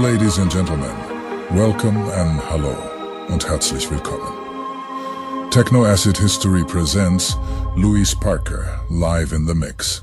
Ladies and gentlemen. Welcome and hello und herzlich willkommen. Techno Acid History presents Louis Parker live in the mix.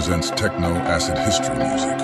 Presents techno acid history music.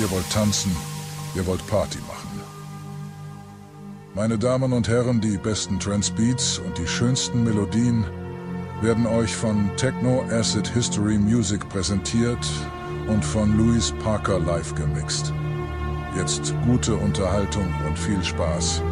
Ihr wollt tanzen, ihr wollt Party machen. Meine Damen und Herren, die besten Trance Beats und die schönsten Melodien werden euch von Techno Acid History Music präsentiert und von Louis Parker live gemixt. Jetzt gute Unterhaltung und viel Spaß.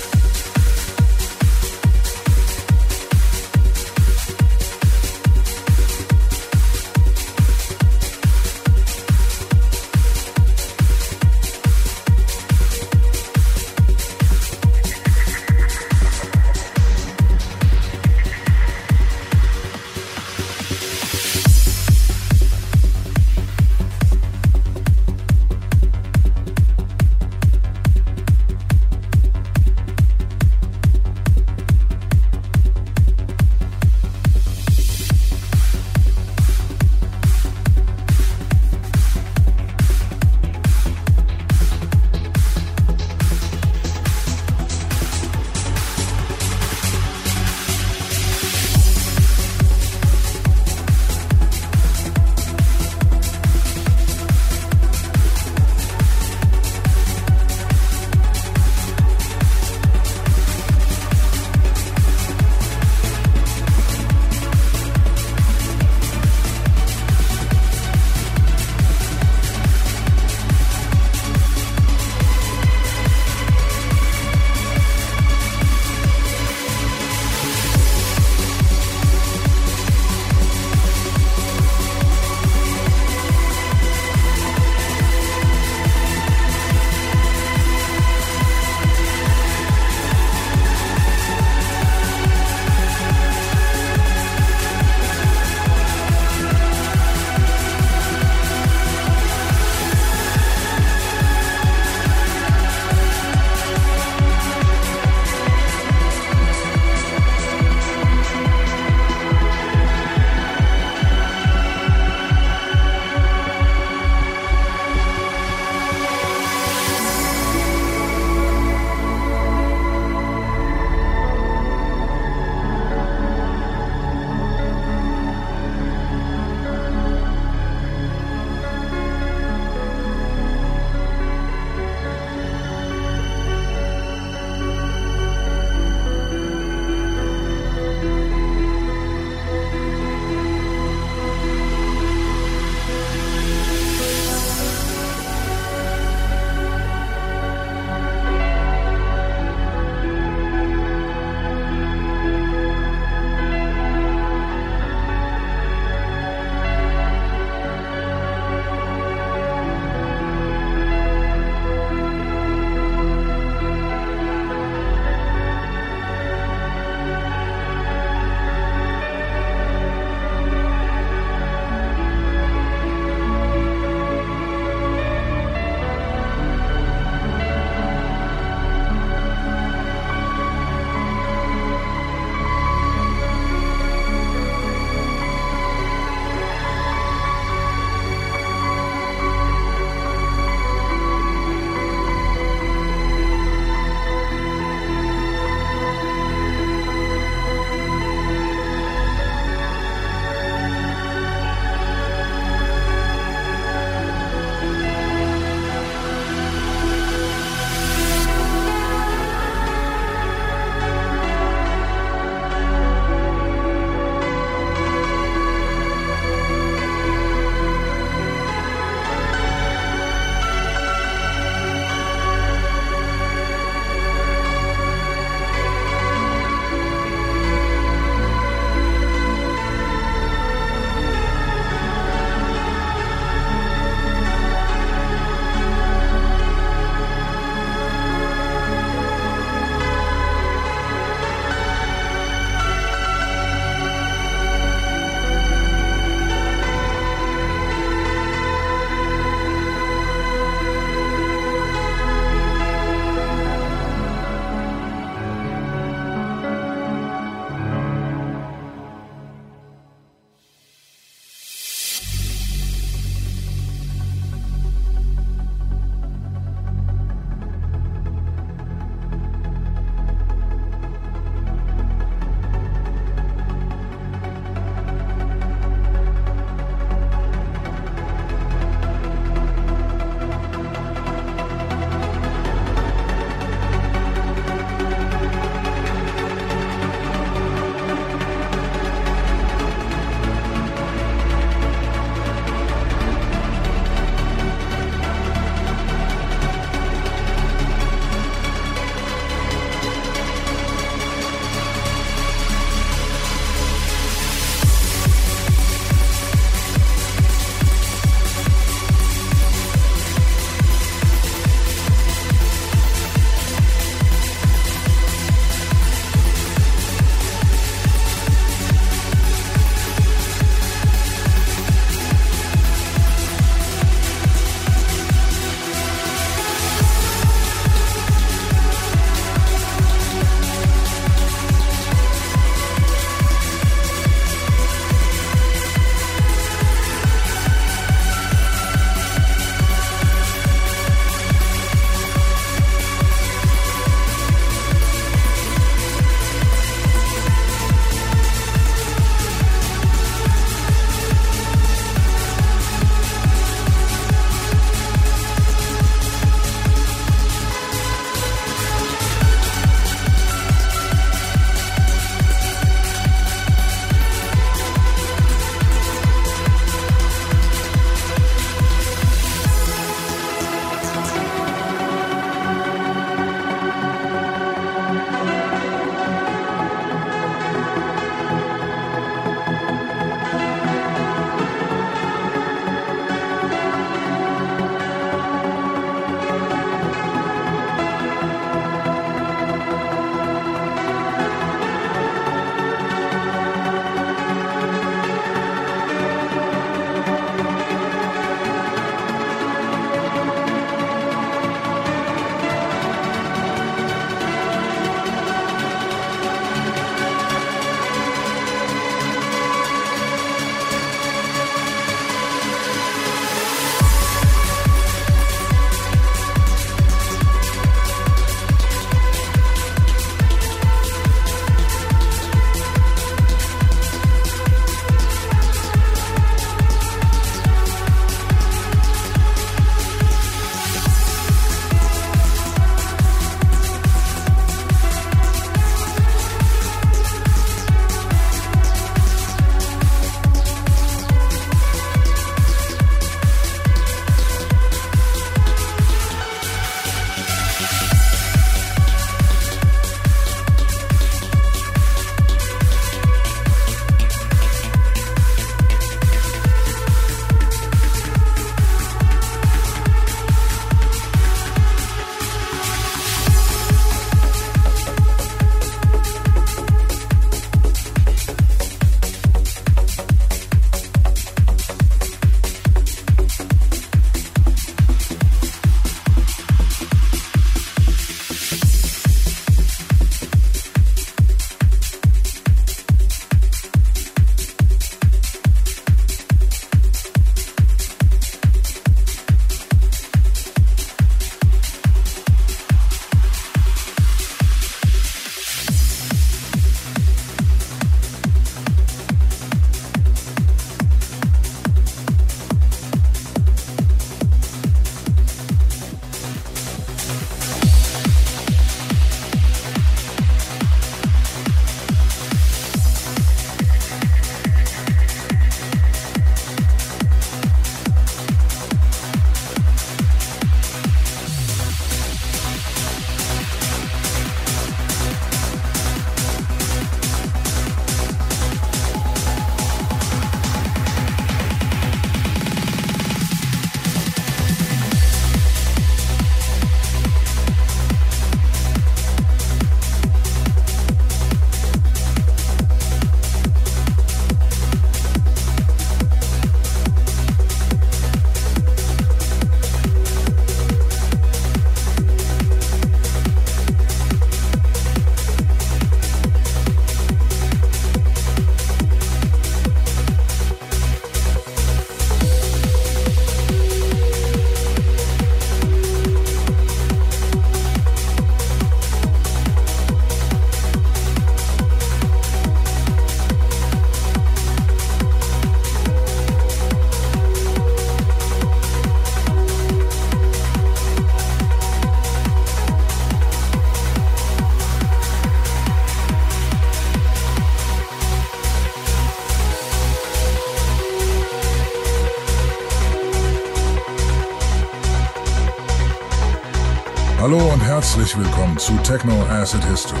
Herzlich willkommen zu Techno Acid History.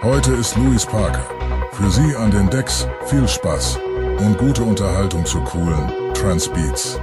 Heute ist Louis Parker. Für Sie an den Decks viel Spaß und gute Unterhaltung zu coolen Transbeats.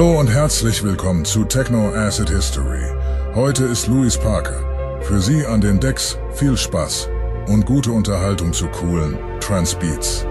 Hallo und herzlich willkommen zu Techno Acid History. Heute ist Louis Parker. Für Sie an den Decks viel Spaß und gute Unterhaltung zu coolen Transbeats.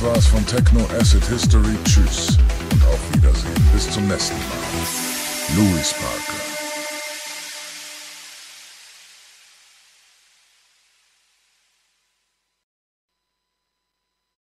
Das war's von Techno Acid History. Tschüss und auf Wiedersehen. Bis zum nächsten Mal. Louis Parker.